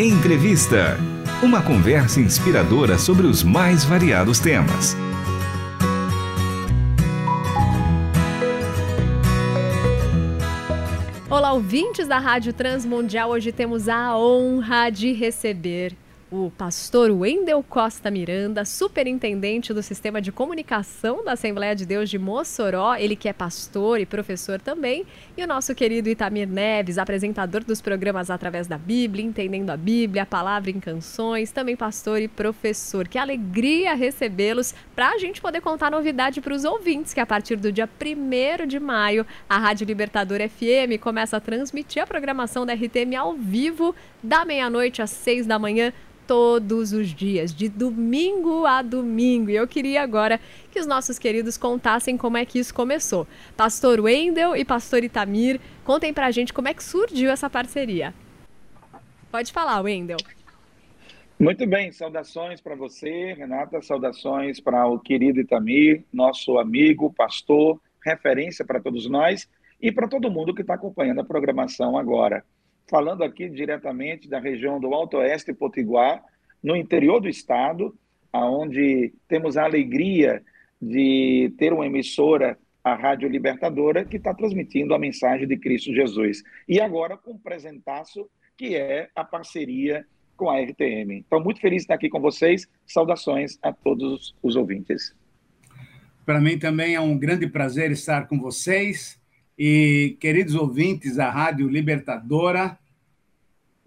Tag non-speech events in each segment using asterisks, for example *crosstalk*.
Entrevista. Uma conversa inspiradora sobre os mais variados temas. Olá, ouvintes da Rádio Transmundial. Hoje temos a honra de receber o pastor Wendel Costa Miranda, superintendente do Sistema de Comunicação da Assembleia de Deus de Mossoró, ele que é pastor e professor também, e o nosso querido Itamir Neves, apresentador dos programas Através da Bíblia, Entendendo a Bíblia, a Palavra em Canções, também pastor e professor. Que alegria recebê-los para a gente poder contar novidade para os ouvintes, que a partir do dia 1 de maio, a Rádio Libertador FM começa a transmitir a programação da RTM ao vivo, da meia-noite às seis da manhã, todos os dias, de domingo a domingo. E eu queria agora que os nossos queridos contassem como é que isso começou. Pastor Wendel e Pastor Itamir, contem pra gente como é que surgiu essa parceria. Pode falar, Wendel. Muito bem, saudações para você, Renata, saudações para o querido Itamir, nosso amigo, pastor, referência para todos nós e para todo mundo que está acompanhando a programação agora falando aqui diretamente da região do Alto Oeste Potiguar, no interior do estado, aonde temos a alegria de ter uma emissora, a Rádio Libertadora, que está transmitindo a mensagem de Cristo Jesus. E agora com um presentaço, que é a parceria com a RTM. Então, muito feliz de estar aqui com vocês. Saudações a todos os ouvintes. Para mim também é um grande prazer estar com vocês e queridos ouvintes da Rádio Libertadora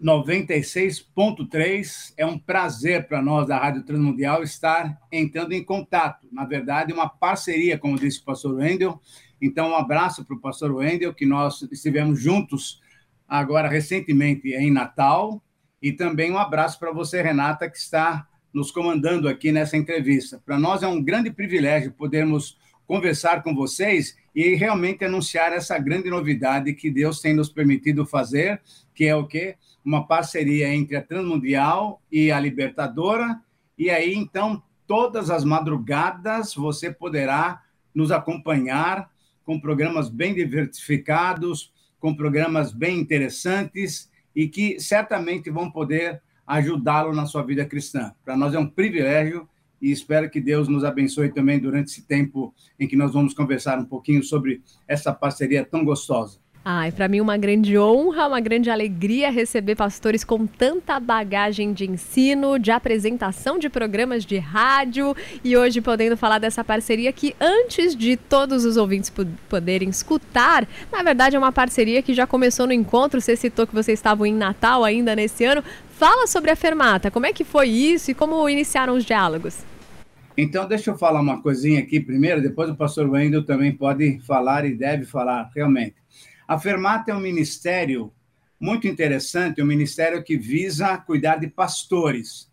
96.3, é um prazer para nós da Rádio Transmundial estar entrando em contato. Na verdade, uma parceria, como disse o pastor Wendel. Então, um abraço para o pastor Wendel, que nós estivemos juntos agora recentemente em Natal. E também um abraço para você, Renata, que está nos comandando aqui nessa entrevista. Para nós é um grande privilégio podermos conversar com vocês e realmente anunciar essa grande novidade que Deus tem nos permitido fazer, que é o quê? Uma parceria entre a Transmundial e a Libertadora. E aí, então, todas as madrugadas você poderá nos acompanhar com programas bem diversificados, com programas bem interessantes e que certamente vão poder ajudá-lo na sua vida cristã. Para nós é um privilégio e espero que Deus nos abençoe também durante esse tempo em que nós vamos conversar um pouquinho sobre essa parceria tão gostosa. Ai, para mim uma grande honra, uma grande alegria receber pastores com tanta bagagem de ensino, de apresentação de programas de rádio e hoje podendo falar dessa parceria que antes de todos os ouvintes poderem escutar, na verdade é uma parceria que já começou no encontro, você citou que vocês estavam em Natal ainda nesse ano. Fala sobre a Fermata, como é que foi isso e como iniciaram os diálogos? Então, deixa eu falar uma coisinha aqui primeiro, depois o pastor Wendel também pode falar e deve falar, realmente. A Fermata é um ministério muito interessante, um ministério que visa cuidar de pastores.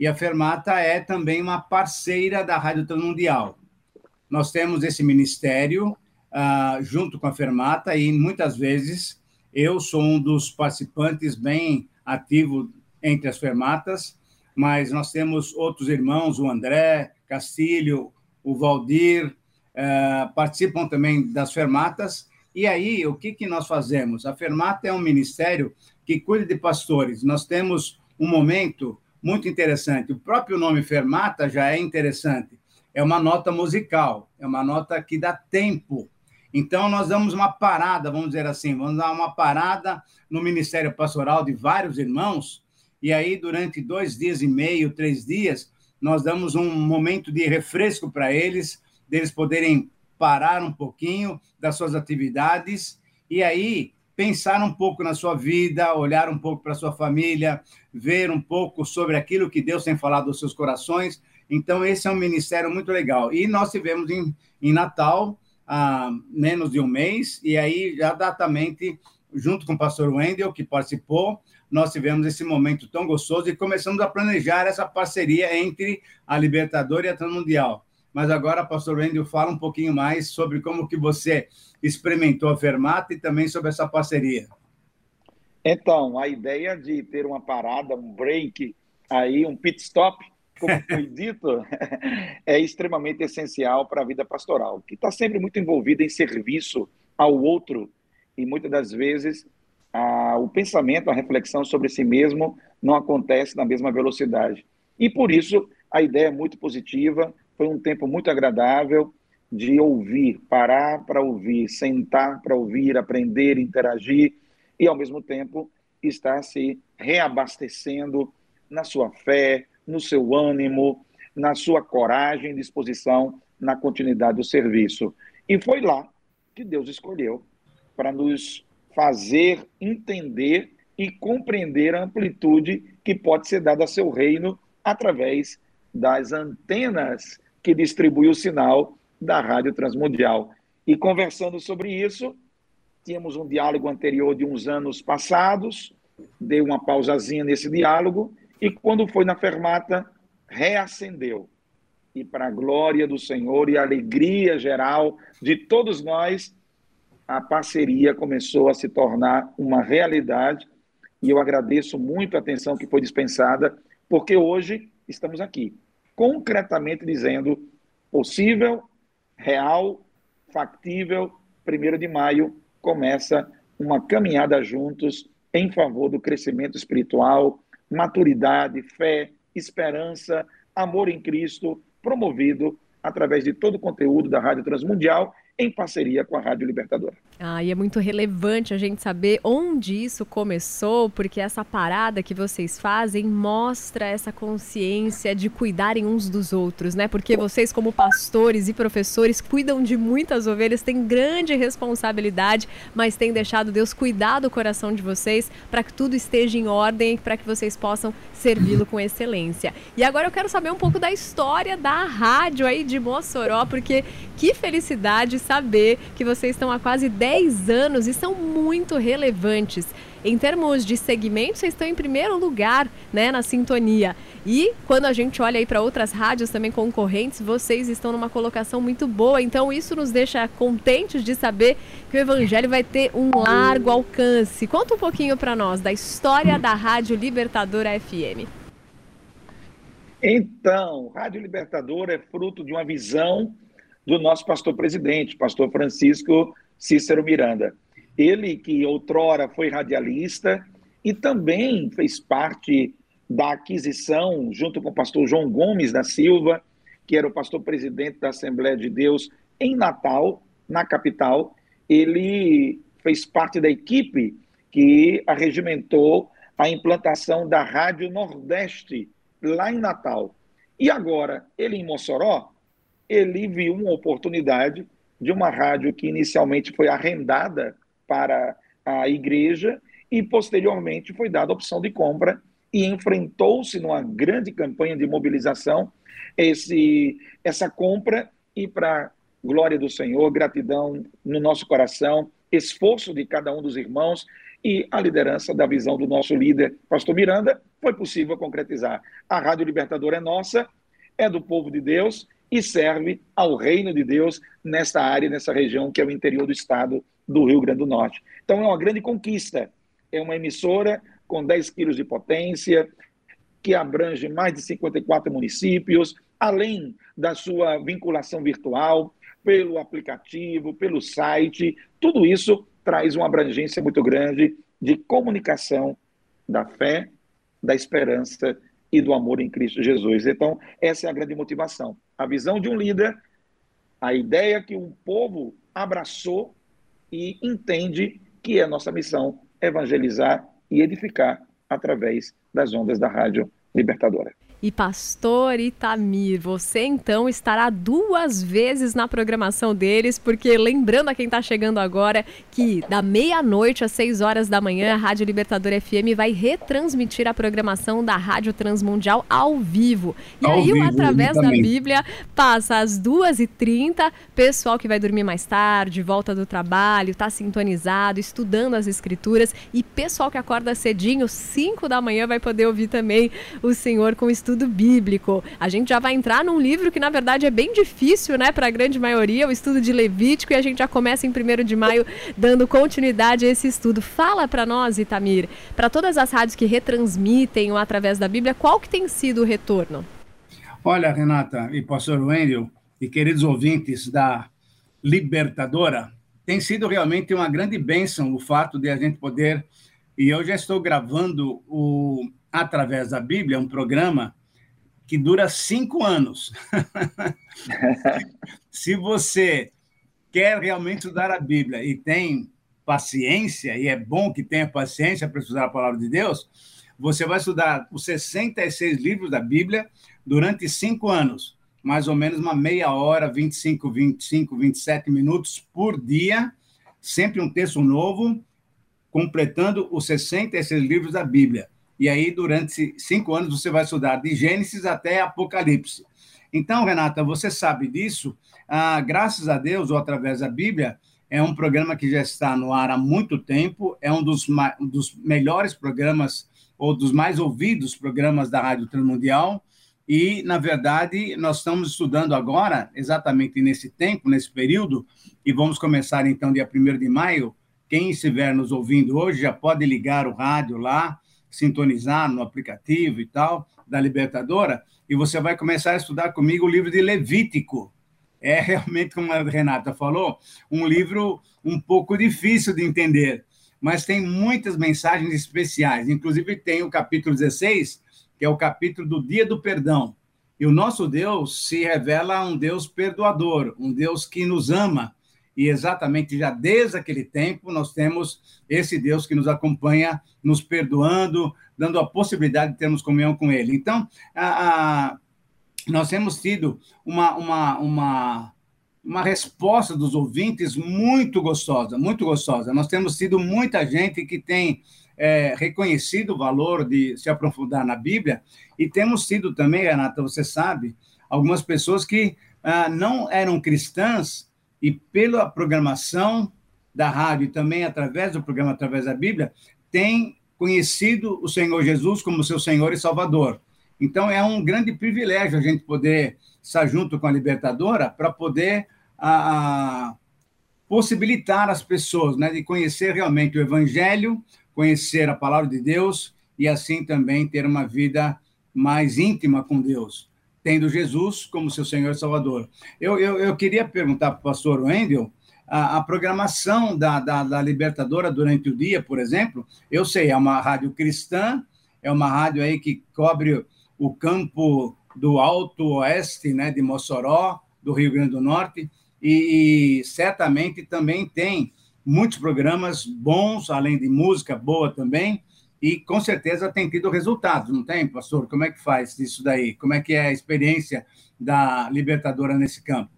E a Fermata é também uma parceira da Rádio Transmundial. Nós temos esse ministério uh, junto com a Fermata e muitas vezes eu sou um dos participantes bem ativo entre as fermatas, mas nós temos outros irmãos, o André, Castilho, o Valdir, uh, participam também das fermatas. E aí, o que, que nós fazemos? A fermata é um ministério que cuida de pastores. Nós temos um momento muito interessante. O próprio nome fermata já é interessante. É uma nota musical, é uma nota que dá tempo. Então, nós damos uma parada, vamos dizer assim, vamos dar uma parada no ministério pastoral de vários irmãos, e aí, durante dois dias e meio, três dias, nós damos um momento de refresco para eles, deles poderem parar um pouquinho das suas atividades e aí pensar um pouco na sua vida, olhar um pouco para sua família, ver um pouco sobre aquilo que Deus tem falado aos seus corações. Então, esse é um ministério muito legal. E nós tivemos em, em Natal há menos de um mês, e aí, já datamente, junto com o pastor Wendel, que participou, nós tivemos esse momento tão gostoso e começamos a planejar essa parceria entre a Libertadora e a Transmundial. Mas agora, pastor Wendel, fala um pouquinho mais sobre como que você experimentou a Fermata e também sobre essa parceria. Então, a ideia de ter uma parada, um break, aí um pit stop, como *laughs* foi dito, é extremamente essencial para a vida pastoral, que está sempre muito envolvida em serviço ao outro e muitas das vezes o pensamento, a reflexão sobre si mesmo não acontece na mesma velocidade. E por isso a ideia é muito positiva, foi um tempo muito agradável de ouvir, parar para ouvir, sentar para ouvir, aprender, interagir e ao mesmo tempo estar se reabastecendo na sua fé, no seu ânimo, na sua coragem e disposição na continuidade do serviço. E foi lá que Deus escolheu para nos fazer entender e compreender a amplitude que pode ser dada a seu reino através das antenas que distribui o sinal da Rádio Transmundial. E conversando sobre isso, tínhamos um diálogo anterior de uns anos passados, dei uma pausazinha nesse diálogo, e quando foi na fermata, reacendeu. E para a glória do Senhor e a alegria geral de todos nós, a parceria começou a se tornar uma realidade. E eu agradeço muito a atenção que foi dispensada, porque hoje estamos aqui, concretamente dizendo possível, real, factível, 1 de maio começa uma caminhada juntos em favor do crescimento espiritual, maturidade, fé, esperança, amor em Cristo, promovido através de todo o conteúdo da Rádio Transmundial em parceria com a Rádio Libertadora. Ah, e é muito relevante a gente saber onde isso começou, porque essa parada que vocês fazem mostra essa consciência de cuidarem uns dos outros, né? Porque vocês, como pastores e professores, cuidam de muitas ovelhas, têm grande responsabilidade, mas têm deixado Deus cuidar do coração de vocês para que tudo esteja em ordem, para que vocês possam servi-lo com excelência. E agora eu quero saber um pouco da história da rádio aí de Mossoró, porque que felicidade saber que vocês estão há quase 10 anos e são muito relevantes. Em termos de segmento, vocês estão em primeiro lugar né, na sintonia. E quando a gente olha aí para outras rádios também concorrentes, vocês estão numa colocação muito boa. Então isso nos deixa contentes de saber que o Evangelho vai ter um largo alcance. Conta um pouquinho para nós da história da Rádio Libertadora FM. Então, Rádio Libertadora é fruto de uma visão do nosso pastor presidente, pastor Francisco Cícero Miranda. Ele que outrora foi radialista e também fez parte da aquisição, junto com o pastor João Gomes da Silva, que era o pastor presidente da Assembleia de Deus em Natal, na capital. Ele fez parte da equipe que arregimentou a implantação da Rádio Nordeste lá em Natal. E agora, ele em Mossoró, ele viu uma oportunidade de uma rádio que inicialmente foi arrendada para a igreja e posteriormente foi dada a opção de compra e enfrentou-se numa grande campanha de mobilização esse essa compra e para glória do Senhor, gratidão no nosso coração, esforço de cada um dos irmãos e a liderança da visão do nosso líder, pastor Miranda, foi possível concretizar. A Rádio Libertadora é nossa, é do povo de Deus e serve ao reino de Deus nessa área, nessa região que é o interior do estado do Rio Grande do Norte. Então é uma grande conquista. É uma emissora com 10 quilos de potência, que abrange mais de 54 municípios, além da sua vinculação virtual, pelo aplicativo, pelo site, tudo isso traz uma abrangência muito grande de comunicação da fé, da esperança e do amor em Cristo Jesus. Então, essa é a grande motivação. A visão de um líder, a ideia que um povo abraçou e entende que é nossa missão evangelizar e edificar através das ondas da Rádio Libertadora e Pastor Itamir. Você então estará duas vezes na programação deles, porque lembrando a quem está chegando agora que da meia-noite às seis horas da manhã a Rádio Libertador FM vai retransmitir a programação da Rádio Transmundial ao vivo. E ao aí, vivo, através da Bíblia, passa às duas e trinta, pessoal que vai dormir mais tarde, volta do trabalho, está sintonizado, estudando as escrituras e pessoal que acorda cedinho, cinco da manhã, vai poder ouvir também o Senhor com estudo estudo bíblico. A gente já vai entrar num livro que, na verdade, é bem difícil, né, para a grande maioria, o estudo de Levítico, e a gente já começa em 1 de maio dando continuidade a esse estudo. Fala para nós, Itamir, para todas as rádios que retransmitem através da Bíblia, qual que tem sido o retorno? Olha, Renata e pastor Wendel, e queridos ouvintes da Libertadora, tem sido realmente uma grande bênção o fato de a gente poder E eu já estou gravando o Através da Bíblia, um programa que dura cinco anos. *laughs* Se você quer realmente estudar a Bíblia e tem paciência, e é bom que tenha paciência para estudar a palavra de Deus, você vai estudar os 66 livros da Bíblia durante cinco anos, mais ou menos uma meia hora, 25, 25, 27 minutos por dia, sempre um texto novo, completando os 66 livros da Bíblia. E aí, durante cinco anos, você vai estudar de Gênesis até Apocalipse. Então, Renata, você sabe disso. Ah, graças a Deus, ou através da Bíblia, é um programa que já está no ar há muito tempo, é um dos, um dos melhores programas, ou dos mais ouvidos programas da Rádio Transmundial. E, na verdade, nós estamos estudando agora, exatamente nesse tempo, nesse período, e vamos começar então dia 1 de maio. Quem estiver nos ouvindo hoje já pode ligar o rádio lá, sintonizar no aplicativo e tal, da Libertadora, e você vai começar a estudar comigo o livro de Levítico. É *laughs* realmente, como a Renata falou, um livro um pouco difícil de entender, mas tem muitas mensagens especiais. Inclusive, tem o capítulo 16, que é o capítulo do Dia do Perdão. E o nosso Deus se revela um Deus perdoador, um Deus que nos ama. E exatamente já desde aquele tempo nós temos esse Deus que nos acompanha, nos perdoando, dando a possibilidade de termos comunhão com Ele. Então, a, a, nós temos tido uma, uma, uma, uma resposta dos ouvintes muito gostosa, muito gostosa. Nós temos tido muita gente que tem é, reconhecido o valor de se aprofundar na Bíblia, e temos tido também, Renata, você sabe, algumas pessoas que ah, não eram cristãs e pela programação da rádio e também através do programa Através da Bíblia, têm conhecido o Senhor Jesus como seu Senhor e Salvador. Então, é um grande privilégio a gente poder estar junto com a Libertadora para poder a, a, possibilitar as pessoas né, de conhecer realmente o Evangelho, conhecer a palavra de Deus e assim também ter uma vida mais íntima com Deus, tendo Jesus como seu Senhor e Salvador. Eu, eu, eu queria perguntar para o pastor Wendel a, a programação da, da, da, Libertadora durante o dia, por exemplo. Eu sei, é uma rádio cristã, é uma rádio aí que cobre o campo do Alto Oeste, né, de Mossoró, do Rio Grande do Norte, e, e certamente também tem muitos programas bons, além de música boa também, e com certeza tem tido resultados, não tem, pastor? Como é que faz isso daí? Como é que é a experiência da Libertadora nesse campo?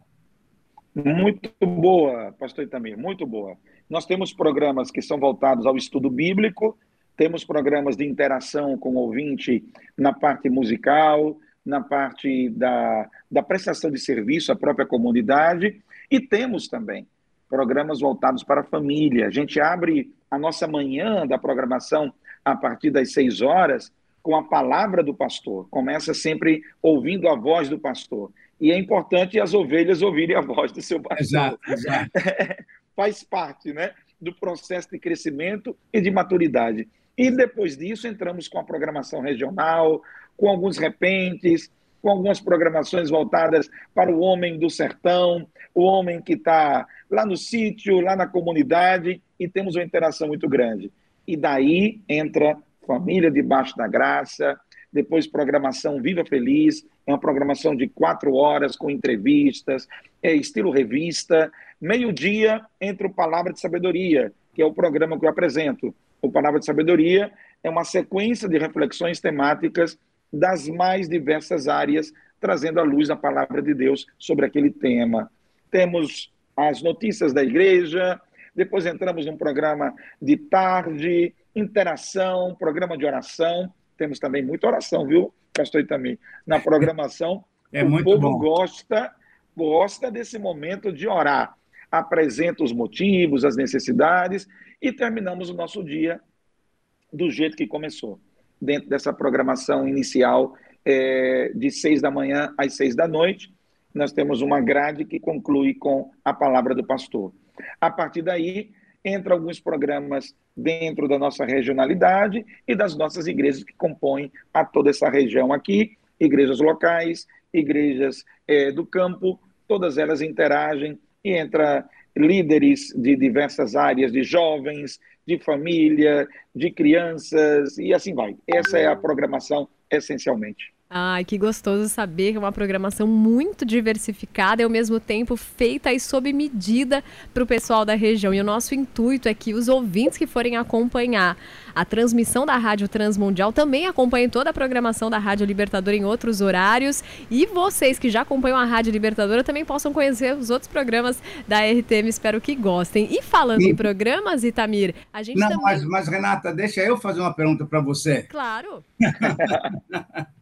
Muito boa, pastor Itamir, muito boa. Nós temos programas que são voltados ao estudo bíblico, temos programas de interação com o ouvinte na parte musical, na parte da, da prestação de serviço à própria comunidade, e temos também programas voltados para a família. A gente abre a nossa manhã da programação a partir das seis horas com a palavra do pastor. Começa sempre ouvindo a voz do pastor. E é importante as ovelhas ouvirem a voz do seu pastor. Exato, exato. *laughs* Faz parte né, do processo de crescimento e de maturidade. E depois disso, entramos com a programação regional, com alguns repentes, com algumas programações voltadas para o homem do sertão, o homem que está lá no sítio, lá na comunidade, e temos uma interação muito grande. E daí entra Família Debaixo da Graça, depois programação Viva Feliz, é uma programação de quatro horas com entrevistas, é estilo revista. Meio-dia entra o Palavra de Sabedoria, que é o programa que eu apresento o Palavra de Sabedoria é uma sequência de reflexões temáticas das mais diversas áreas, trazendo à luz a palavra de Deus sobre aquele tema. Temos as notícias da igreja, depois entramos num programa de tarde, interação, programa de oração. Temos também muita oração, viu, pastor Itami? Na programação, é o povo bom. gosta gosta desse momento de orar. Apresenta os motivos, as necessidades e terminamos o nosso dia do jeito que começou, dentro dessa programação inicial é, de seis da manhã às seis da noite. Nós temos uma grade que conclui com a palavra do pastor. A partir daí, entra alguns programas dentro da nossa regionalidade e das nossas igrejas que compõem a toda essa região aqui, igrejas locais, igrejas é, do campo, todas elas interagem e entra líderes de diversas áreas, de jovens, de família, de crianças e assim vai. Essa é a programação essencialmente. Ai, que gostoso saber que é uma programação muito diversificada e ao mesmo tempo feita e sob medida para o pessoal da região. E o nosso intuito é que os ouvintes que forem acompanhar a transmissão da Rádio Transmundial também acompanhem toda a programação da Rádio Libertadora em outros horários. E vocês que já acompanham a Rádio Libertadora também possam conhecer os outros programas da RTM. Espero que gostem. E falando Sim. em programas, Itamir, a gente. Não, também... mas, mas Renata, deixa eu fazer uma pergunta para você. Claro. *laughs*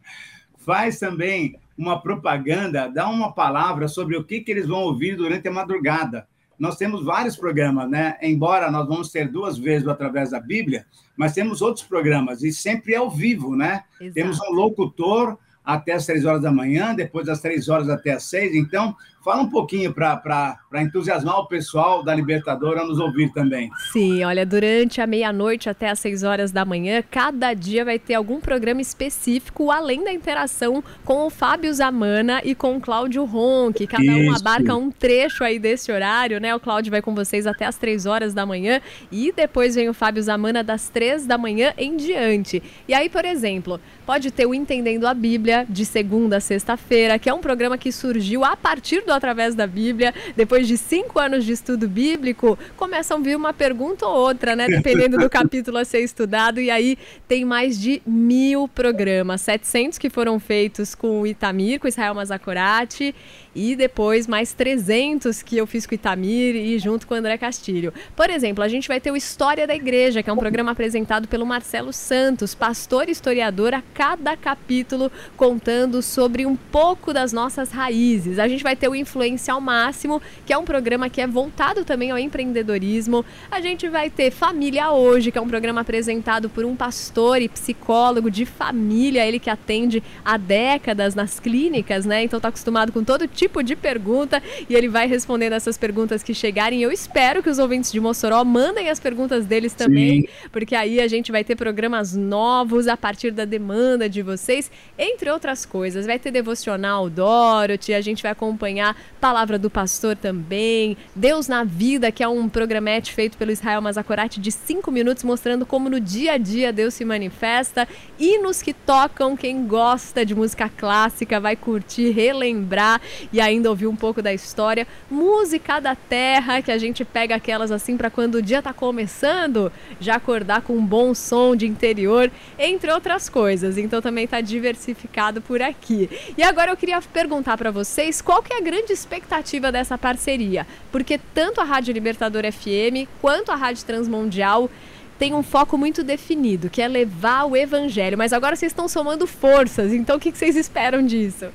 faz também uma propaganda, dá uma palavra sobre o que, que eles vão ouvir durante a madrugada. Nós temos vários programas, né? Embora nós vamos ter duas vezes através da Bíblia, mas temos outros programas e sempre ao vivo, né? Exato. Temos um locutor até as três horas da manhã, depois das três horas até as seis. Então, Fala um pouquinho para entusiasmar o pessoal da Libertadora a nos ouvir também. Sim, olha, durante a meia-noite até as 6 horas da manhã, cada dia vai ter algum programa específico, além da interação com o Fábio Zamana e com o Cláudio Ronque. Cada Isso. um abarca um trecho aí desse horário, né? O Cláudio vai com vocês até as 3 horas da manhã e depois vem o Fábio Zamana das 3 da manhã em diante. E aí, por exemplo, pode ter o Entendendo a Bíblia de segunda a sexta-feira, que é um programa que surgiu a partir do Através da Bíblia. Depois de cinco anos de estudo bíblico, começam a vir uma pergunta ou outra, né? Dependendo do *laughs* capítulo a ser estudado. E aí tem mais de mil programas, 700 que foram feitos com o Itamir, com Israel Mazakorati e depois mais 300 que eu fiz com o Itamir e junto com o André Castilho. Por exemplo, a gente vai ter o História da Igreja, que é um programa apresentado pelo Marcelo Santos, pastor e historiador, a cada capítulo contando sobre um pouco das nossas raízes. A gente vai ter o Influência ao Máximo, que é um programa que é voltado também ao empreendedorismo. A gente vai ter Família Hoje, que é um programa apresentado por um pastor e psicólogo de família, ele que atende há décadas nas clínicas, né? Então tá acostumado com todo tipo de pergunta e ele vai respondendo essas perguntas que chegarem. Eu espero que os ouvintes de Mossoró mandem as perguntas deles também, Sim. porque aí a gente vai ter programas novos a partir da demanda de vocês, entre outras coisas. Vai ter devocional Dorothy, a gente vai acompanhar Palavra do Pastor também, Deus na Vida, que é um programete feito pelo Israel Mazakorati de cinco minutos, mostrando como no dia a dia Deus se manifesta. Hinos que tocam, quem gosta de música clássica vai curtir, relembrar e ainda ouvir um pouco da história. Música da terra, que a gente pega aquelas assim para quando o dia tá começando, já acordar com um bom som de interior, entre outras coisas. Então também tá diversificado por aqui. E agora eu queria perguntar para vocês qual que é a grande expectativa dessa parceria, porque tanto a Rádio Libertador FM quanto a Rádio Transmundial tem um foco muito definido, que é levar o evangelho. Mas agora vocês estão somando forças, então o que vocês esperam disso?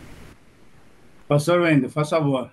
Pastor Wendel, faz favor.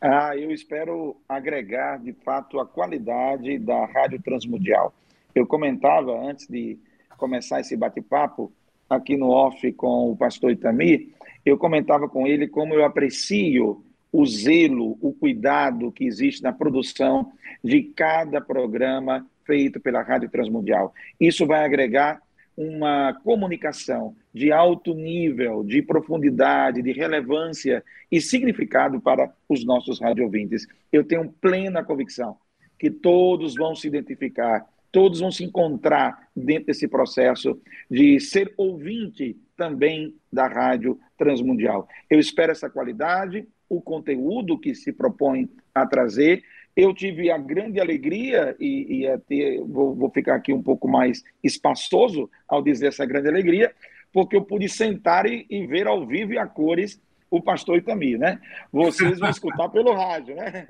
Ah, eu espero agregar, de fato, a qualidade da Rádio Transmundial. Eu comentava, antes de começar esse bate-papo, aqui no off com o pastor Itamir, eu comentava com ele como eu aprecio o zelo, o cuidado que existe na produção de cada programa feito pela Rádio Transmundial. Isso vai agregar uma comunicação de alto nível, de profundidade, de relevância e significado para os nossos radiovintes. Eu tenho plena convicção que todos vão se identificar, todos vão se encontrar dentro desse processo de ser ouvinte também da Rádio Transmundial. Eu espero essa qualidade, o conteúdo que se propõe a trazer eu tive a grande alegria, e, e até vou, vou ficar aqui um pouco mais espaçoso ao dizer essa grande alegria, porque eu pude sentar e, e ver ao vivo e a cores o pastor Itamir, né? Vocês vão escutar *laughs* pelo rádio, né?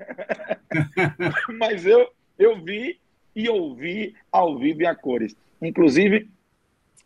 Mas eu, eu vi e ouvi ao vivo e a cores. Inclusive,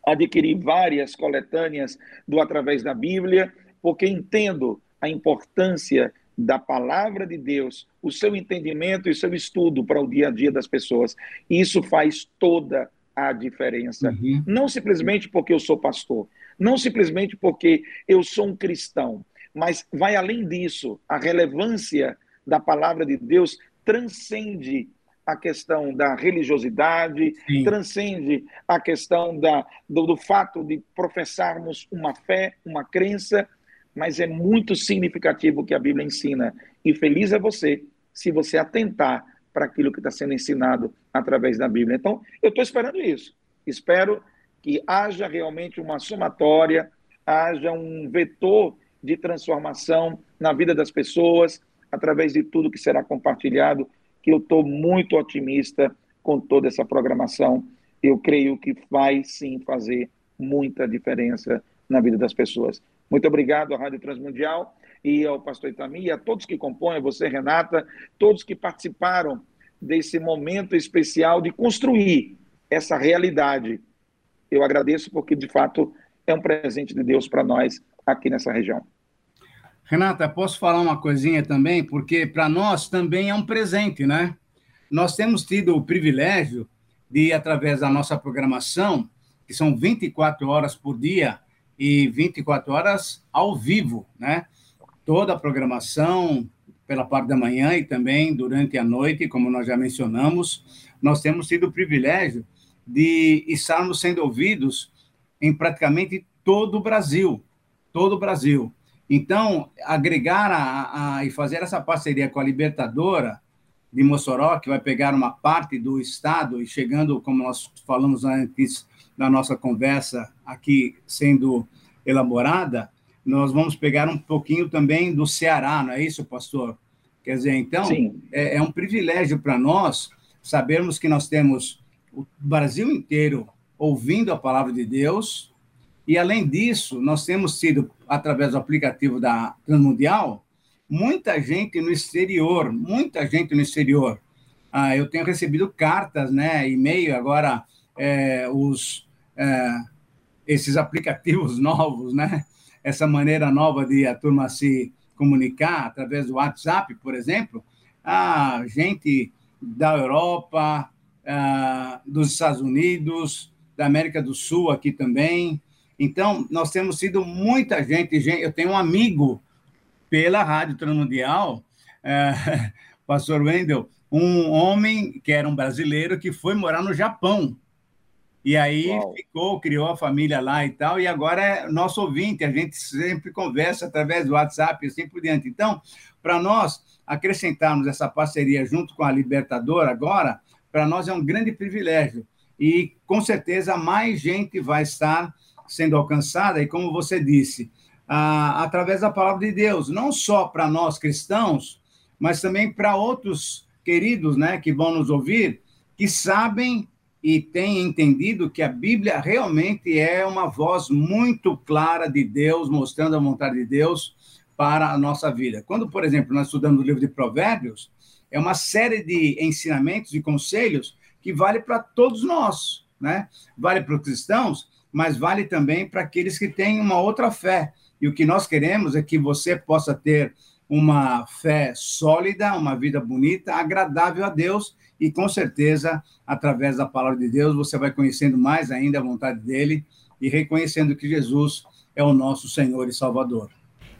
adquiri várias coletâneas do Através da Bíblia, porque entendo a importância da palavra de Deus, o seu entendimento e o seu estudo para o dia a dia das pessoas. Isso faz toda a diferença. Uhum. Não simplesmente porque eu sou pastor, não simplesmente porque eu sou um cristão, mas vai além disso. A relevância da palavra de Deus transcende a questão da religiosidade, Sim. transcende a questão da, do, do fato de professarmos uma fé, uma crença, mas é muito significativo o que a Bíblia ensina. E feliz é você se você atentar para aquilo que está sendo ensinado através da Bíblia. Então, eu estou esperando isso. Espero que haja realmente uma somatória, haja um vetor de transformação na vida das pessoas, através de tudo que será compartilhado, que eu estou muito otimista com toda essa programação. Eu creio que vai sim fazer muita diferença na vida das pessoas. Muito obrigado à Rádio Transmundial e ao pastor Itami, e a todos que compõem, você, Renata, todos que participaram desse momento especial de construir essa realidade. Eu agradeço porque, de fato, é um presente de Deus para nós aqui nessa região. Renata, posso falar uma coisinha também? Porque para nós também é um presente, né? Nós temos tido o privilégio de, através da nossa programação, que são 24 horas por dia e 24 horas ao vivo, né? Toda a programação pela parte da manhã e também durante a noite, como nós já mencionamos, nós temos tido o privilégio de estarmos sendo ouvidos em praticamente todo o Brasil, todo o Brasil. Então, agregar a, a, e fazer essa parceria com a Libertadora de Mossoró, que vai pegar uma parte do estado e chegando, como nós falamos antes na nossa conversa aqui sendo elaborada, nós vamos pegar um pouquinho também do Ceará, não é isso, pastor? Quer dizer, então, é, é um privilégio para nós sabermos que nós temos o Brasil inteiro ouvindo a palavra de Deus, e, além disso, nós temos tido, através do aplicativo da Transmundial, muita gente no exterior, muita gente no exterior. Ah, eu tenho recebido cartas, né, e-mail, agora é, os, é, esses aplicativos *laughs* novos, né, essa maneira nova de a turma se comunicar através do WhatsApp, por exemplo, a gente da Europa, ah, dos Estados Unidos, da América do Sul aqui também, então, nós temos sido muita gente, eu tenho um amigo pela Rádio Transmundial, é, *laughs* pastor Wendel, um homem que era um brasileiro que foi morar no Japão. E aí Uau. ficou, criou a família lá e tal, e agora é nosso ouvinte, a gente sempre conversa através do WhatsApp e assim por diante. Então, para nós acrescentarmos essa parceria junto com a Libertadora agora, para nós é um grande privilégio. E com certeza mais gente vai estar sendo alcançada, e como você disse, através da palavra de Deus, não só para nós cristãos, mas também para outros queridos né, que vão nos ouvir, que sabem e têm entendido que a Bíblia realmente é uma voz muito clara de Deus, mostrando a vontade de Deus para a nossa vida. Quando, por exemplo, nós estudamos o livro de Provérbios, é uma série de ensinamentos e conselhos que vale para todos nós, né? Vale para os cristãos, mas vale também para aqueles que têm uma outra fé. E o que nós queremos é que você possa ter uma fé sólida, uma vida bonita, agradável a Deus, e com certeza, através da palavra de Deus, você vai conhecendo mais ainda a vontade dele e reconhecendo que Jesus é o nosso Senhor e Salvador.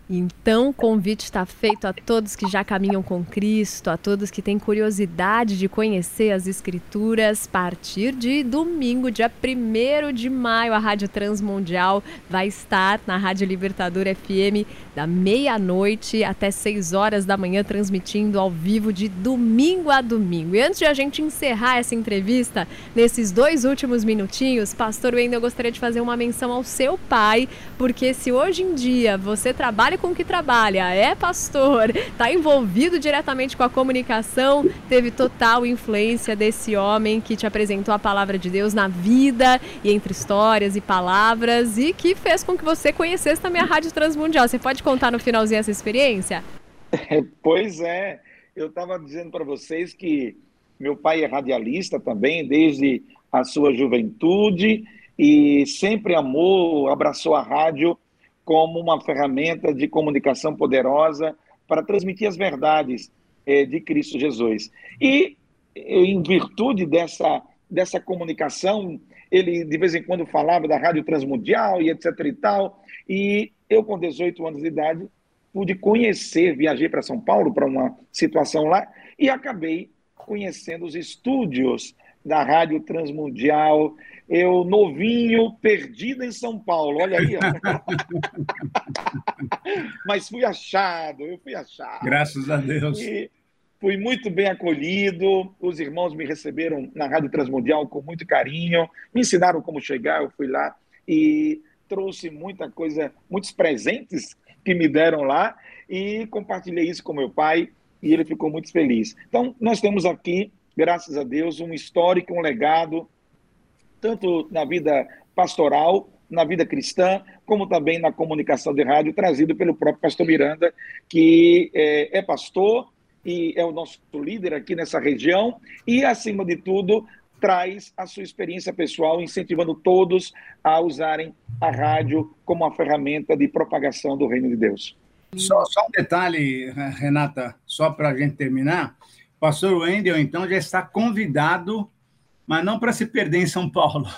Então, o convite está feito a todos que já caminham com Cristo, a todos que têm curiosidade de conhecer as Escrituras. A partir de domingo, dia 1 de maio, a Rádio Transmundial vai estar na Rádio Libertador FM da meia-noite até 6 horas da manhã, transmitindo ao vivo de domingo a domingo. E antes de a gente encerrar essa entrevista, nesses dois últimos minutinhos, Pastor Wendel, eu gostaria de fazer uma menção ao seu pai, porque se hoje em dia você trabalha trabalha com o que trabalha, é pastor, está envolvido diretamente com a comunicação, teve total influência desse homem que te apresentou a palavra de Deus na vida e entre histórias e palavras e que fez com que você conhecesse também a Rádio Transmundial. Você pode contar no finalzinho essa experiência? *laughs* pois é, eu estava dizendo para vocês que meu pai é radialista também, desde a sua juventude, e sempre amou, abraçou a rádio como uma ferramenta de comunicação poderosa para transmitir as verdades eh, de Cristo Jesus. E, em virtude dessa, dessa comunicação, ele de vez em quando falava da Rádio Transmundial e etc e tal, e eu com 18 anos de idade pude conhecer, viajei para São Paulo para uma situação lá e acabei conhecendo os estúdios da Rádio Transmundial, eu novinho, perdido em São Paulo, olha aí. *laughs* Mas fui achado, eu fui achado. Graças a Deus. E fui muito bem acolhido, os irmãos me receberam na Rádio Transmundial com muito carinho, me ensinaram como chegar, eu fui lá e trouxe muita coisa, muitos presentes que me deram lá e compartilhei isso com meu pai e ele ficou muito feliz. Então, nós temos aqui, graças a Deus, um histórico, um legado, tanto na vida pastoral, na vida cristã, como também na comunicação de rádio, trazido pelo próprio pastor Miranda, que é, é pastor e é o nosso líder aqui nessa região e, acima de tudo, traz a sua experiência pessoal, incentivando todos a usarem a rádio como uma ferramenta de propagação do reino de Deus. Só, só um detalhe, Renata, só para a gente terminar. O pastor Wendel, então, já está convidado, mas não para se perder em São Paulo. *laughs*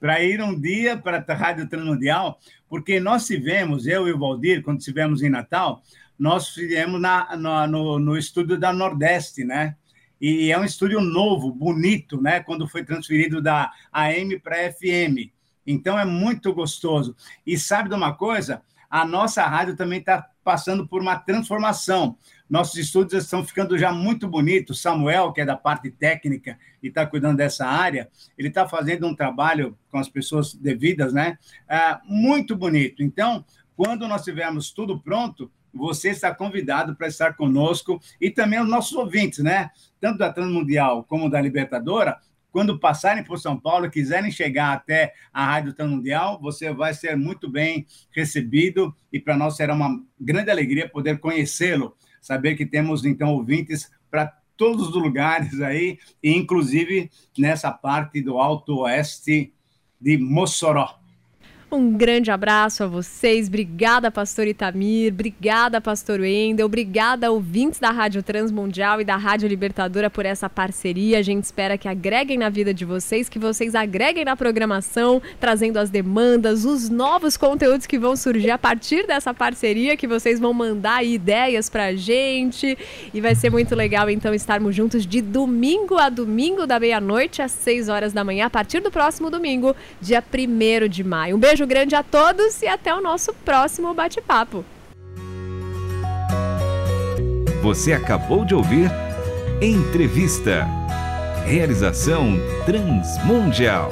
para ir um dia para a Rádio Transmundial, porque nós tivemos, eu e o Valdir, quando estivemos em Natal, nós fizemos na, no, no estúdio da Nordeste, né? E é um estúdio novo, bonito, né? Quando foi transferido da AM para FM. Então é muito gostoso. E sabe de uma coisa? A nossa rádio também está passando por uma transformação. Nossos estúdios estão ficando já muito bonitos. Samuel, que é da parte técnica e está cuidando dessa área, ele está fazendo um trabalho com as pessoas devidas, né? É, muito bonito. Então, quando nós tivermos tudo pronto, você está convidado para estar conosco e também os nossos ouvintes, né? Tanto da Transmundial como da Libertadora, quando passarem por São Paulo quiserem chegar até a Rádio Transmundial, você vai ser muito bem recebido e para nós será uma grande alegria poder conhecê-lo, saber que temos então ouvintes para todos os lugares aí, inclusive nessa parte do Alto Oeste de Mossoró. Um grande abraço a vocês. Obrigada, pastor Itamir. Obrigada, pastor Wendel. Obrigada, ouvintes da Rádio Transmundial e da Rádio Libertadora por essa parceria. A gente espera que agreguem na vida de vocês, que vocês agreguem na programação, trazendo as demandas, os novos conteúdos que vão surgir a partir dessa parceria, que vocês vão mandar ideias pra gente. E vai ser muito legal, então, estarmos juntos de domingo a domingo, da meia-noite às seis horas da manhã, a partir do próximo domingo, dia 1 de maio. Um beijo beijo grande a todos e até o nosso próximo bate-papo. Você acabou de ouvir Entrevista. Realização Transmundial.